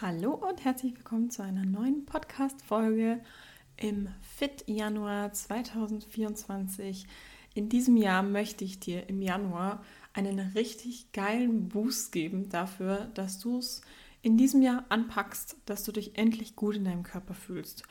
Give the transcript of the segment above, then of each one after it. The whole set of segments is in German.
Hallo und herzlich willkommen zu einer neuen Podcast-Folge im Fit Januar 2024. In diesem Jahr möchte ich dir im Januar einen richtig geilen Boost geben dafür, dass du es in diesem Jahr anpackst, dass du dich endlich gut in deinem Körper fühlst.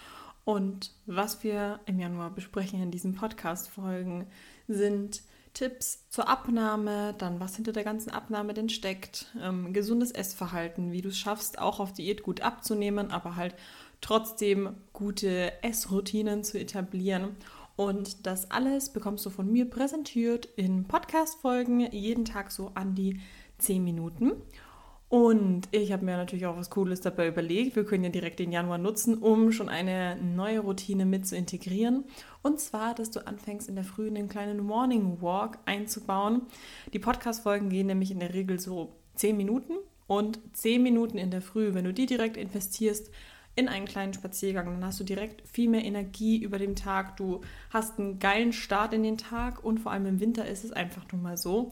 Und was wir im Januar besprechen in diesen Podcast-Folgen sind Tipps zur Abnahme, dann was hinter der ganzen Abnahme denn steckt, ähm, gesundes Essverhalten, wie du es schaffst, auch auf Diät gut abzunehmen, aber halt trotzdem gute Essroutinen zu etablieren. Und das alles bekommst du von mir präsentiert in Podcast-Folgen, jeden Tag so an die 10 Minuten. Und ich habe mir natürlich auch was Cooles dabei überlegt. Wir können ja direkt den Januar nutzen, um schon eine neue Routine mit zu integrieren. Und zwar, dass du anfängst, in der Früh einen kleinen Morning Walk einzubauen. Die Podcast-Folgen gehen nämlich in der Regel so 10 Minuten. Und 10 Minuten in der Früh, wenn du die direkt investierst, in einen kleinen Spaziergang. Dann hast du direkt viel mehr Energie über den Tag. Du hast einen geilen Start in den Tag und vor allem im Winter ist es einfach nun mal so,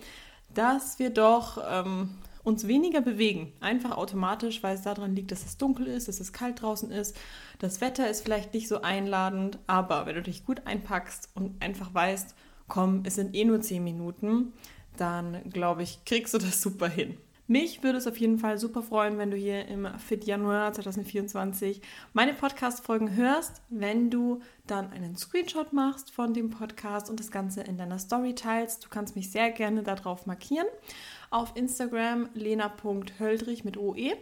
dass wir doch ähm, uns weniger bewegen. Einfach automatisch, weil es daran liegt, dass es dunkel ist, dass es kalt draußen ist. Das Wetter ist vielleicht nicht so einladend, aber wenn du dich gut einpackst und einfach weißt, komm, es sind eh nur 10 Minuten, dann glaube ich, kriegst du das super hin. Mich würde es auf jeden Fall super freuen, wenn du hier im Fit Januar 2024 meine Podcast-Folgen hörst, wenn du dann einen Screenshot machst von dem Podcast und das Ganze in deiner Story teilst. Du kannst mich sehr gerne darauf markieren. Auf Instagram lena.höldrich mit OE.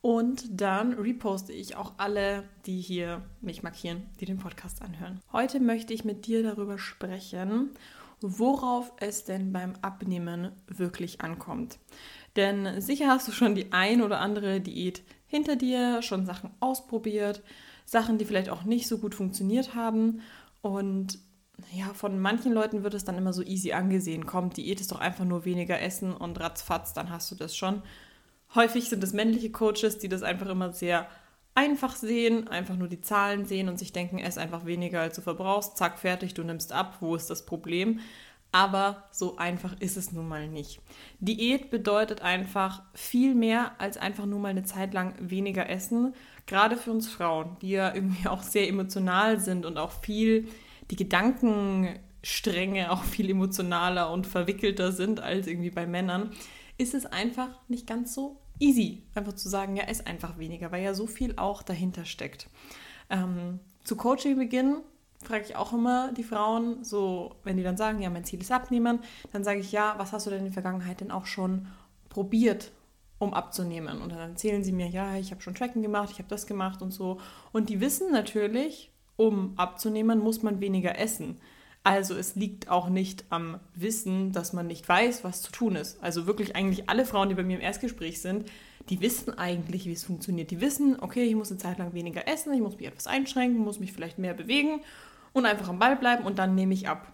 Und dann reposte ich auch alle, die hier mich markieren, die den Podcast anhören. Heute möchte ich mit dir darüber sprechen, worauf es denn beim Abnehmen wirklich ankommt. Denn sicher hast du schon die ein oder andere Diät hinter dir, schon Sachen ausprobiert, Sachen, die vielleicht auch nicht so gut funktioniert haben. Und ja, von manchen Leuten wird es dann immer so easy angesehen. Komm, Diät ist doch einfach nur weniger essen und ratzfatz, dann hast du das schon. Häufig sind es männliche Coaches, die das einfach immer sehr einfach sehen, einfach nur die Zahlen sehen und sich denken, ess einfach weniger, als du verbrauchst, zack, fertig, du nimmst ab, wo ist das Problem? Aber so einfach ist es nun mal nicht. Diät bedeutet einfach viel mehr als einfach nur mal eine Zeit lang weniger essen. Gerade für uns Frauen, die ja irgendwie auch sehr emotional sind und auch viel die Gedankenstränge auch viel emotionaler und verwickelter sind als irgendwie bei Männern, ist es einfach nicht ganz so easy, einfach zu sagen, ja, ess einfach weniger, weil ja so viel auch dahinter steckt. Ähm, zu Coaching beginnen frage ich auch immer die Frauen, so wenn die dann sagen, ja, mein Ziel ist abnehmen, dann sage ich, ja, was hast du denn in der Vergangenheit denn auch schon probiert, um abzunehmen? Und dann erzählen sie mir, ja, ich habe schon Tracken gemacht, ich habe das gemacht und so. Und die wissen natürlich, um abzunehmen, muss man weniger essen. Also es liegt auch nicht am Wissen, dass man nicht weiß, was zu tun ist. Also wirklich eigentlich alle Frauen, die bei mir im Erstgespräch sind, die wissen eigentlich, wie es funktioniert. Die wissen, okay, ich muss eine Zeit lang weniger essen, ich muss mich etwas einschränken, muss mich vielleicht mehr bewegen und einfach am Ball bleiben und dann nehme ich ab.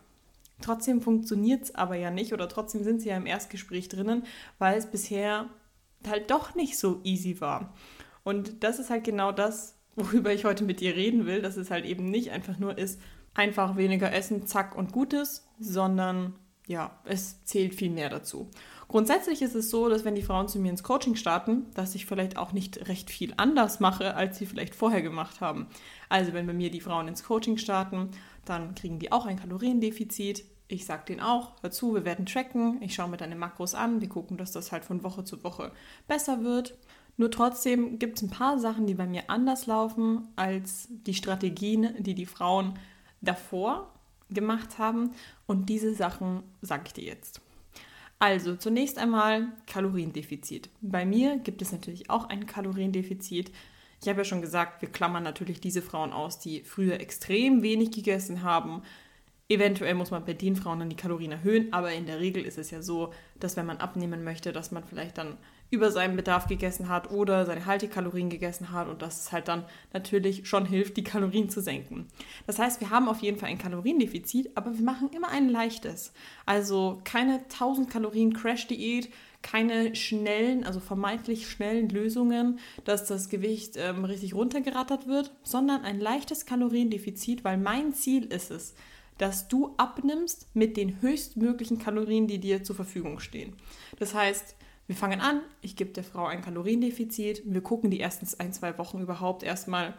Trotzdem funktioniert es aber ja nicht oder trotzdem sind sie ja im Erstgespräch drinnen, weil es bisher halt doch nicht so easy war. Und das ist halt genau das, worüber ich heute mit dir reden will, dass es halt eben nicht einfach nur ist, einfach weniger essen, zack und gutes, sondern ja, es zählt viel mehr dazu. Grundsätzlich ist es so, dass wenn die Frauen zu mir ins Coaching starten, dass ich vielleicht auch nicht recht viel anders mache, als sie vielleicht vorher gemacht haben. Also wenn bei mir die Frauen ins Coaching starten, dann kriegen die auch ein Kaloriendefizit. Ich sage denen auch, dazu, wir werden tracken, ich schaue mir deine Makros an, wir gucken, dass das halt von Woche zu Woche besser wird. Nur trotzdem gibt es ein paar Sachen, die bei mir anders laufen als die Strategien, die die Frauen davor gemacht haben. Und diese Sachen sage ich dir jetzt. Also zunächst einmal Kaloriendefizit. Bei mir gibt es natürlich auch ein Kaloriendefizit. Ich habe ja schon gesagt, wir klammern natürlich diese Frauen aus, die früher extrem wenig gegessen haben. Eventuell muss man bei den Frauen dann die Kalorien erhöhen, aber in der Regel ist es ja so, dass wenn man abnehmen möchte, dass man vielleicht dann über seinen Bedarf gegessen hat oder seine Haltekalorien gegessen hat und dass es halt dann natürlich schon hilft, die Kalorien zu senken. Das heißt, wir haben auf jeden Fall ein Kaloriendefizit, aber wir machen immer ein leichtes. Also keine 1000 Kalorien Crash-Diät, keine schnellen, also vermeintlich schnellen Lösungen, dass das Gewicht ähm, richtig runtergerattert wird, sondern ein leichtes Kaloriendefizit, weil mein Ziel ist es, dass du abnimmst mit den höchstmöglichen Kalorien, die dir zur Verfügung stehen. Das heißt, Wir fangen an, ich gebe der Frau ein Kaloriendefizit. Wir gucken die ersten ein, zwei Wochen überhaupt erstmal,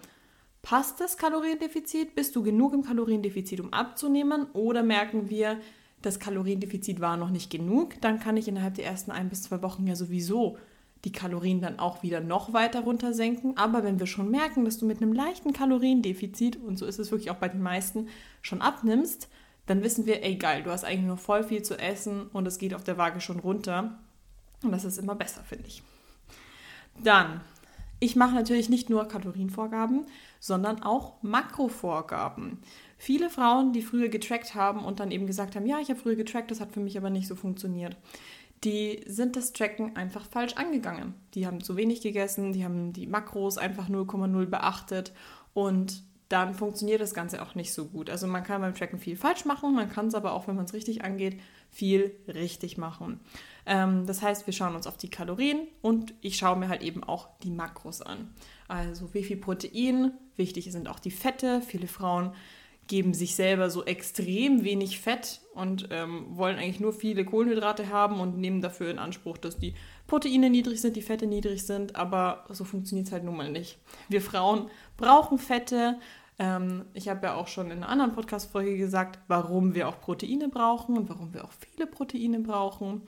passt das Kaloriendefizit? Bist du genug im Kaloriendefizit, um abzunehmen? Oder merken wir, das Kaloriendefizit war noch nicht genug? Dann kann ich innerhalb der ersten ein bis zwei Wochen ja sowieso die Kalorien dann auch wieder noch weiter runter senken. Aber wenn wir schon merken, dass du mit einem leichten Kaloriendefizit, und so ist es wirklich auch bei den meisten, schon abnimmst, dann wissen wir, ey geil, du hast eigentlich nur voll viel zu essen und es geht auf der Waage schon runter. Und das ist immer besser, finde ich. Dann, ich mache natürlich nicht nur Kalorienvorgaben, sondern auch Makrovorgaben. Viele Frauen, die früher getrackt haben und dann eben gesagt haben, ja, ich habe früher getrackt, das hat für mich aber nicht so funktioniert, die sind das Tracken einfach falsch angegangen. Die haben zu wenig gegessen, die haben die Makros einfach 0,0 beachtet und dann funktioniert das Ganze auch nicht so gut. Also man kann beim Tracken viel falsch machen, man kann es aber auch, wenn man es richtig angeht, viel richtig machen. Ähm, das heißt, wir schauen uns auf die Kalorien und ich schaue mir halt eben auch die Makros an. Also wie viel Protein, wichtig sind auch die Fette. Viele Frauen geben sich selber so extrem wenig Fett und ähm, wollen eigentlich nur viele Kohlenhydrate haben und nehmen dafür in Anspruch, dass die Proteine niedrig sind, die Fette niedrig sind, aber so funktioniert es halt nun mal nicht. Wir Frauen brauchen Fette. Ähm, ich habe ja auch schon in einer anderen Podcast-Folge gesagt, warum wir auch Proteine brauchen und warum wir auch viele Proteine brauchen.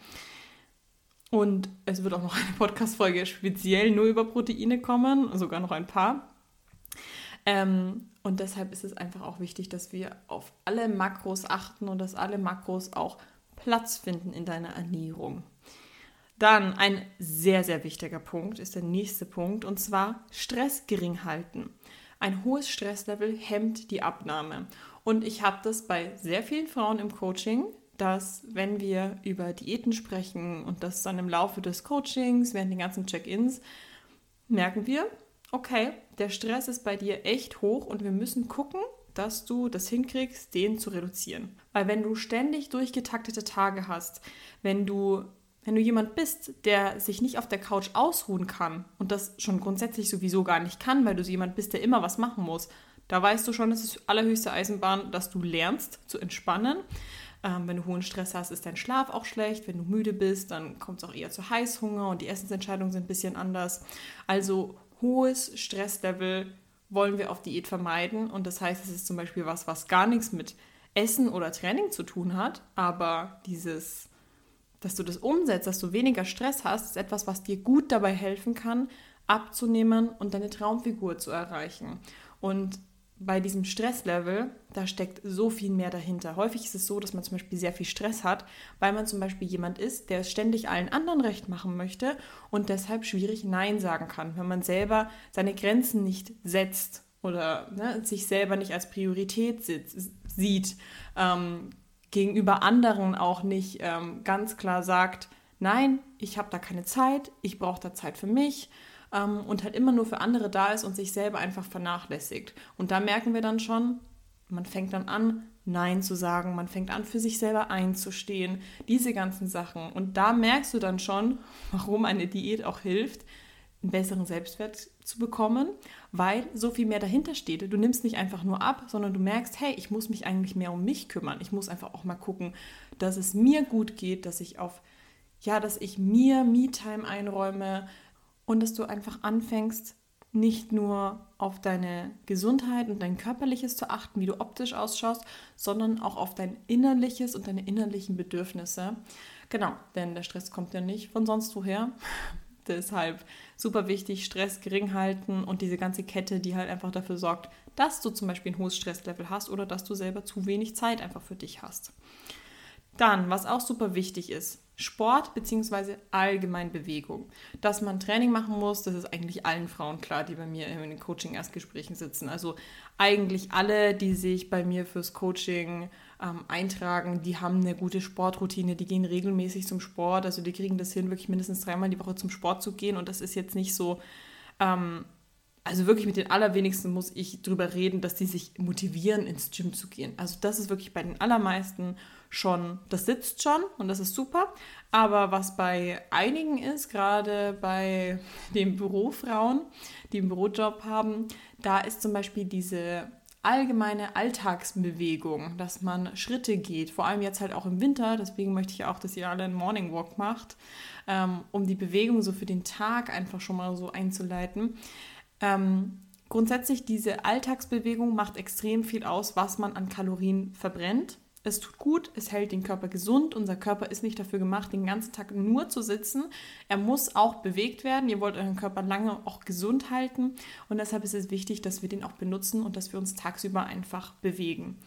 Und es wird auch noch eine Podcast-Folge speziell nur über Proteine kommen, sogar noch ein paar. Ähm, und deshalb ist es einfach auch wichtig, dass wir auf alle Makros achten und dass alle Makros auch Platz finden in deiner Ernährung. Dann ein sehr, sehr wichtiger Punkt ist der nächste Punkt und zwar Stress gering halten. Ein hohes Stresslevel hemmt die Abnahme. Und ich habe das bei sehr vielen Frauen im Coaching, dass wenn wir über Diäten sprechen und das dann im Laufe des Coachings, während den ganzen Check-ins, merken wir, okay, der Stress ist bei dir echt hoch und wir müssen gucken, dass du das hinkriegst, den zu reduzieren. Weil wenn du ständig durchgetaktete Tage hast, wenn du wenn du jemand bist, der sich nicht auf der Couch ausruhen kann und das schon grundsätzlich sowieso gar nicht kann, weil du jemand bist, der immer was machen muss, da weißt du schon, es ist allerhöchste Eisenbahn, dass du lernst zu entspannen. Ähm, wenn du hohen Stress hast, ist dein Schlaf auch schlecht. Wenn du müde bist, dann kommt es auch eher zu Heißhunger und die Essensentscheidungen sind ein bisschen anders. Also hohes Stresslevel wollen wir auf Diät vermeiden. Und das heißt, es ist zum Beispiel was, was gar nichts mit Essen oder Training zu tun hat. Aber dieses, dass du das umsetzt, dass du weniger Stress hast, ist etwas, was dir gut dabei helfen kann, abzunehmen und deine Traumfigur zu erreichen. Und bei diesem Stresslevel, da steckt so viel mehr dahinter. Häufig ist es so, dass man zum Beispiel sehr viel Stress hat, weil man zum Beispiel jemand ist, der es ständig allen anderen recht machen möchte und deshalb schwierig Nein sagen kann, wenn man selber seine Grenzen nicht setzt oder ne, sich selber nicht als Priorität sieht, ähm, gegenüber anderen auch nicht ähm, ganz klar sagt, nein, ich habe da keine Zeit, ich brauche da Zeit für mich ähm, und halt immer nur für andere da ist und sich selber einfach vernachlässigt. Und da merken wir dann schon, man fängt dann an, Nein zu sagen, man fängt an, für sich selber einzustehen, diese ganzen Sachen. Und da merkst du dann schon, warum eine Diät auch hilft, einen besseren Selbstwert zu bekommen, weil so viel mehr dahinter steht. Du nimmst nicht einfach nur ab, sondern du merkst, hey, ich muss mich eigentlich mehr um mich kümmern. Ich muss einfach auch mal gucken, dass es mir gut geht, dass ich auf, ja, dass ich mir Me-Time einräume, und dass du einfach anfängst, nicht nur auf deine Gesundheit und dein körperliches zu achten, wie du optisch ausschaust, sondern auch auf dein innerliches und deine innerlichen Bedürfnisse. Genau, denn der Stress kommt ja nicht von sonst woher. Deshalb super wichtig, Stress gering halten und diese ganze Kette, die halt einfach dafür sorgt, dass du zum Beispiel ein hohes Stresslevel hast oder dass du selber zu wenig Zeit einfach für dich hast. Dann, was auch super wichtig ist, Sport bzw. allgemein Bewegung. Dass man Training machen muss, das ist eigentlich allen Frauen klar, die bei mir in den Coaching-Erstgesprächen sitzen. Also eigentlich alle, die sich bei mir fürs Coaching ähm, eintragen, die haben eine gute Sportroutine, die gehen regelmäßig zum Sport. Also die kriegen das hin, wirklich mindestens dreimal die Woche zum Sport zu gehen. Und das ist jetzt nicht so... Ähm, also wirklich mit den allerwenigsten muss ich drüber reden, dass die sich motivieren, ins Gym zu gehen. Also das ist wirklich bei den allermeisten schon, das sitzt schon und das ist super. Aber was bei einigen ist, gerade bei den Bürofrauen, die einen Bürojob haben, da ist zum Beispiel diese allgemeine Alltagsbewegung, dass man Schritte geht, vor allem jetzt halt auch im Winter. Deswegen möchte ich auch, dass ihr alle einen Morning Walk macht, ähm, um die Bewegung so für den Tag einfach schon mal so einzuleiten. Ähm, grundsätzlich diese Alltagsbewegung macht extrem viel aus, was man an Kalorien verbrennt. Es tut gut, es hält den Körper gesund. Unser Körper ist nicht dafür gemacht, den ganzen Tag nur zu sitzen. Er muss auch bewegt werden. Ihr wollt euren Körper lange auch gesund halten. Und deshalb ist es wichtig, dass wir den auch benutzen und dass wir uns tagsüber einfach bewegen.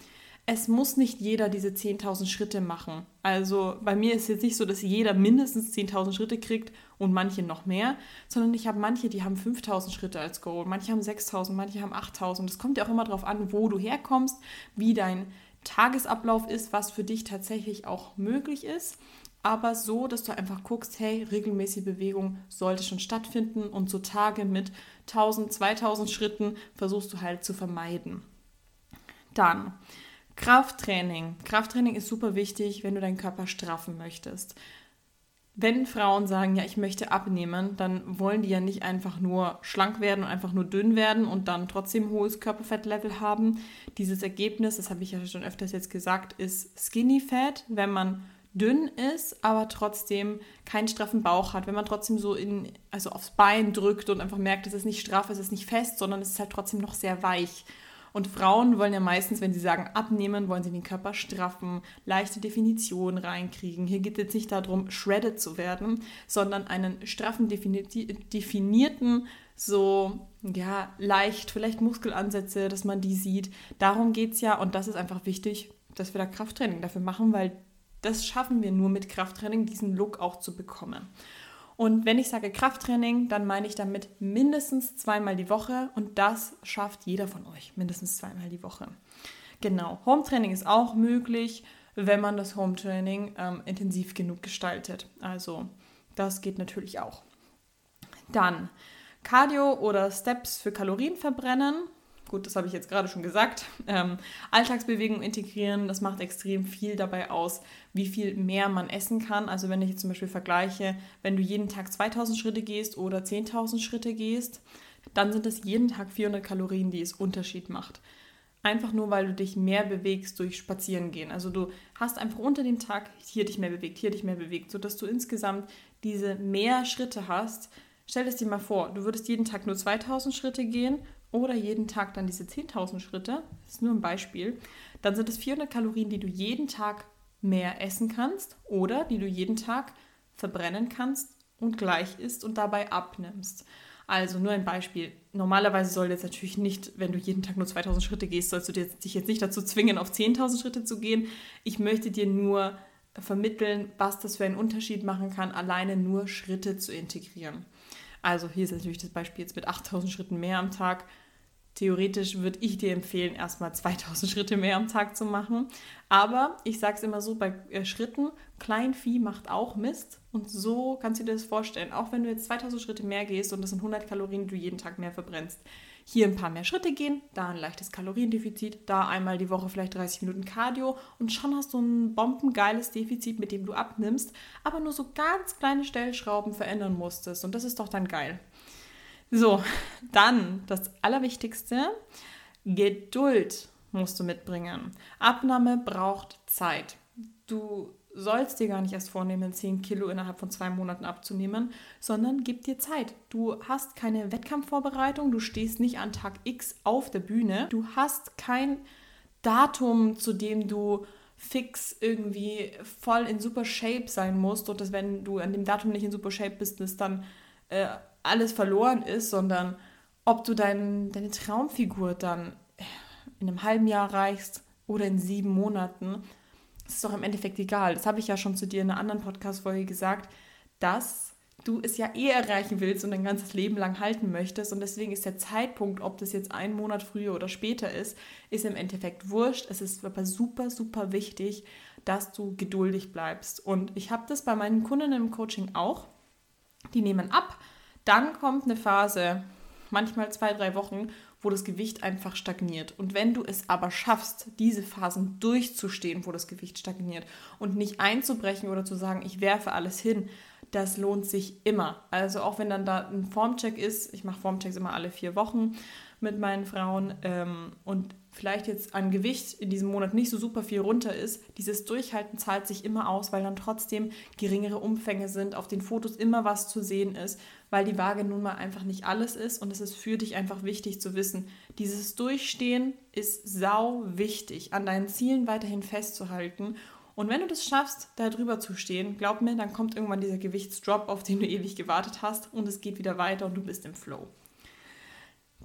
Es muss nicht jeder diese 10.000 Schritte machen. Also bei mir ist es jetzt nicht so, dass jeder mindestens 10.000 Schritte kriegt und manche noch mehr, sondern ich habe manche, die haben 5.000 Schritte als Goal, manche haben 6.000, manche haben 8.000. Es kommt ja auch immer darauf an, wo du herkommst, wie dein Tagesablauf ist, was für dich tatsächlich auch möglich ist. Aber so, dass du einfach guckst, hey, regelmäßige Bewegung sollte schon stattfinden und so Tage mit 1000, 2000 Schritten versuchst du halt zu vermeiden. Dann Krafttraining. Krafttraining ist super wichtig, wenn du deinen Körper straffen möchtest wenn Frauen sagen, ja, ich möchte abnehmen, dann wollen die ja nicht einfach nur schlank werden und einfach nur dünn werden und dann trotzdem hohes Körperfettlevel haben. Dieses Ergebnis, das habe ich ja schon öfters jetzt gesagt, ist Skinny Fat, wenn man dünn ist, aber trotzdem keinen straffen Bauch hat, wenn man trotzdem so in, also aufs Bein drückt und einfach merkt, es ist nicht straff, es ist nicht fest, sondern es ist halt trotzdem noch sehr weich. Und Frauen wollen ja meistens, wenn sie sagen abnehmen, wollen sie den Körper straffen, leichte Definitionen reinkriegen. Hier geht es nicht darum, shredded zu werden, sondern einen straffen, definierten, so, ja, leicht, vielleicht Muskelansätze, dass man die sieht. Darum geht es ja und das ist einfach wichtig, dass wir da Krafttraining dafür machen, weil das schaffen wir nur mit Krafttraining, diesen Look auch zu bekommen. Und wenn ich sage Krafttraining, dann meine ich damit mindestens zweimal die Woche und das schafft jeder von euch, mindestens zweimal die Woche. Genau, Hometraining ist auch möglich, wenn man das Hometraining ähm, intensiv genug gestaltet. Also das geht natürlich auch. Dann Cardio oder Steps für Kalorien verbrennen gut, das habe ich jetzt gerade schon gesagt, ähm, Alltagsbewegung integrieren, das macht extrem viel dabei aus, wie viel mehr man essen kann. Also wenn ich jetzt zum Beispiel vergleiche, wenn du jeden Tag 2000 Schritte gehst oder 10.000 Schritte gehst, dann sind es jeden Tag 400 Kalorien, die es Unterschied macht. Einfach nur, weil du dich mehr bewegst durch Spazierengehen. Also du hast einfach unter dem Tag hier dich mehr bewegt, hier dich mehr bewegt, sodass du insgesamt diese mehr Schritte hast. Stell es dir mal vor, du würdest jeden Tag nur 2000 Schritte gehen oder jeden Tag dann diese 10.000 Schritte, das ist nur ein Beispiel, dann sind es 400 Kalorien, die du jeden Tag mehr essen kannst oder die du jeden Tag verbrennen kannst und gleich isst und dabei abnimmst. Also nur ein Beispiel. Normalerweise soll jetzt natürlich nicht, wenn du jeden Tag nur 2000 Schritte gehst, sollst du dich jetzt nicht dazu zwingen, auf 10.000 Schritte zu gehen. Ich möchte dir nur vermitteln, was das für einen Unterschied machen kann, alleine nur Schritte zu integrieren. Also hier ist natürlich das Beispiel jetzt mit 8000 Schritten mehr am Tag Theoretisch würde ich dir empfehlen, erstmal 2000 Schritte mehr am Tag zu machen. Aber ich sage es immer so, bei äh, Schritten, Kleinvieh macht auch Mist. Und so kannst du dir das vorstellen. Auch wenn du jetzt 2000 Schritte mehr gehst und das sind 100 Kalorien, die du jeden Tag mehr verbrennst. Hier ein paar mehr Schritte gehen, da ein leichtes Kaloriendefizit, da einmal die Woche vielleicht 30 Minuten Cardio und schon hast du ein bombengeiles Defizit, mit dem du abnimmst, aber nur so ganz kleine Stellschrauben verändern musstest. Und das ist doch dann geil. So, dann das Allerwichtigste, Geduld musst du mitbringen. Abnahme braucht Zeit. Du sollst dir gar nicht erst vornehmen, 10 Kilo innerhalb von zwei Monaten abzunehmen, sondern gib dir Zeit. Du hast keine Wettkampfvorbereitung, du stehst nicht an Tag X auf der Bühne, du hast kein Datum, zu dem du fix irgendwie voll in super Shape sein musst und dass wenn du an dem Datum nicht in super Shape bist, ist dann äh, alles verloren ist, sondern ob du dein, deine Traumfigur dann in einem halben Jahr reichst oder in sieben Monaten, ist doch im Endeffekt egal. Das habe ich ja schon zu dir in einer anderen Podcast-Folge gesagt, dass du es ja eh erreichen willst und dein ganzes Leben lang halten möchtest. Und deswegen ist der Zeitpunkt, ob das jetzt einen Monat früher oder später ist, ist im Endeffekt wurscht. Es ist aber super, super wichtig, dass du geduldig bleibst. Und ich habe das bei meinen Kunden im Coaching auch. Die nehmen ab, dann kommt eine Phase, manchmal zwei, drei Wochen, wo das Gewicht einfach stagniert. Und wenn du es aber schaffst, diese Phasen durchzustehen, wo das Gewicht stagniert und nicht einzubrechen oder zu sagen, ich werfe alles hin, das lohnt sich immer. Also auch wenn dann da ein Formcheck ist, ich mache Formchecks immer alle vier Wochen mit meinen Frauen ähm, und vielleicht jetzt an Gewicht in diesem Monat nicht so super viel runter ist, dieses Durchhalten zahlt sich immer aus, weil dann trotzdem geringere Umfänge sind, auf den Fotos immer was zu sehen ist, weil die Waage nun mal einfach nicht alles ist und es ist für dich einfach wichtig zu wissen, dieses Durchstehen ist sau wichtig, an deinen Zielen weiterhin festzuhalten und wenn du das schaffst, da drüber zu stehen, glaub mir, dann kommt irgendwann dieser Gewichtsdrop, auf den du ewig gewartet hast und es geht wieder weiter und du bist im Flow.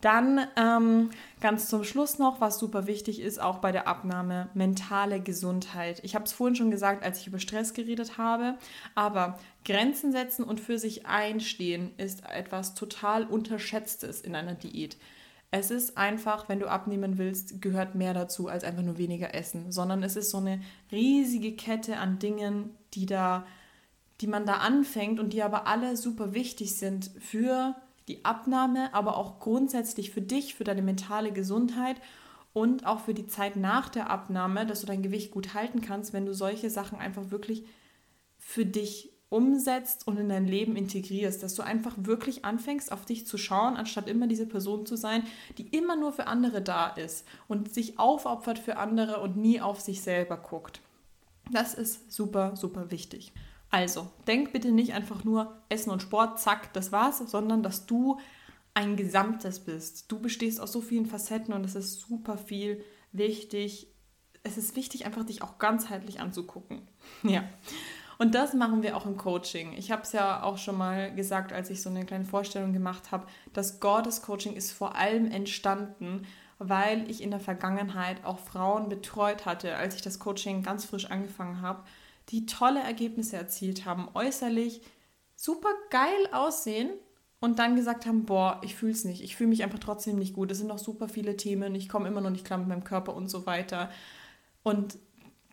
Dann ähm, ganz zum Schluss noch, was super wichtig ist, auch bei der Abnahme, mentale Gesundheit. Ich habe es vorhin schon gesagt, als ich über Stress geredet habe, aber Grenzen setzen und für sich einstehen ist etwas total Unterschätztes in einer Diät. Es ist einfach, wenn du abnehmen willst, gehört mehr dazu als einfach nur weniger essen, sondern es ist so eine riesige Kette an Dingen, die da, die man da anfängt und die aber alle super wichtig sind für die Abnahme, aber auch grundsätzlich für dich, für deine mentale Gesundheit und auch für die Zeit nach der Abnahme, dass du dein Gewicht gut halten kannst, wenn du solche Sachen einfach wirklich für dich umsetzt und in dein Leben integrierst, dass du einfach wirklich anfängst, auf dich zu schauen, anstatt immer diese Person zu sein, die immer nur für andere da ist und sich aufopfert für andere und nie auf sich selber guckt. Das ist super, super wichtig. Also, denk bitte nicht einfach nur Essen und Sport, zack, das war's, sondern dass du ein Gesamtes bist. Du bestehst aus so vielen Facetten und es ist super viel wichtig. Es ist wichtig, einfach dich auch ganzheitlich anzugucken. Ja. Und das machen wir auch im Coaching. Ich habe es ja auch schon mal gesagt, als ich so eine kleine Vorstellung gemacht habe. Das Goddess Coaching ist vor allem entstanden, weil ich in der Vergangenheit auch Frauen betreut hatte, als ich das Coaching ganz frisch angefangen habe die tolle Ergebnisse erzielt haben, äußerlich super geil aussehen und dann gesagt haben, boah, ich fühle es nicht, ich fühle mich einfach trotzdem nicht gut, es sind noch super viele Themen, ich komme immer noch nicht klar mit meinem Körper und so weiter. Und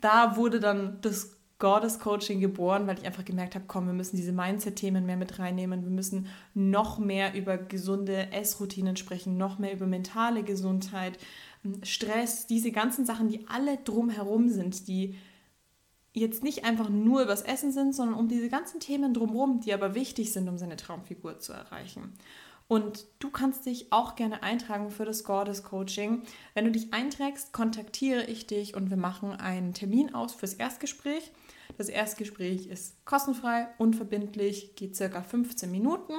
da wurde dann das Goddess Coaching geboren, weil ich einfach gemerkt habe, komm, wir müssen diese Mindset-Themen mehr mit reinnehmen, wir müssen noch mehr über gesunde Essroutinen sprechen, noch mehr über mentale Gesundheit, Stress, diese ganzen Sachen, die alle drumherum sind, die jetzt nicht einfach nur übers Essen sind, sondern um diese ganzen Themen drumherum, die aber wichtig sind, um seine Traumfigur zu erreichen. Und du kannst dich auch gerne eintragen für das Goddess Coaching. Wenn du dich einträgst, kontaktiere ich dich und wir machen einen Termin aus fürs Erstgespräch. Das Erstgespräch ist kostenfrei, unverbindlich, geht circa 15 Minuten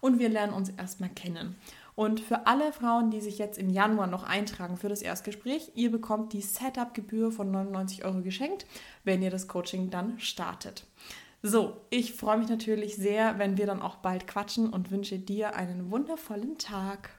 und wir lernen uns erstmal kennen. Und für alle Frauen, die sich jetzt im Januar noch eintragen für das Erstgespräch, ihr bekommt die Setup-Gebühr von 99 Euro geschenkt, wenn ihr das Coaching dann startet. So, ich freue mich natürlich sehr, wenn wir dann auch bald quatschen und wünsche dir einen wundervollen Tag.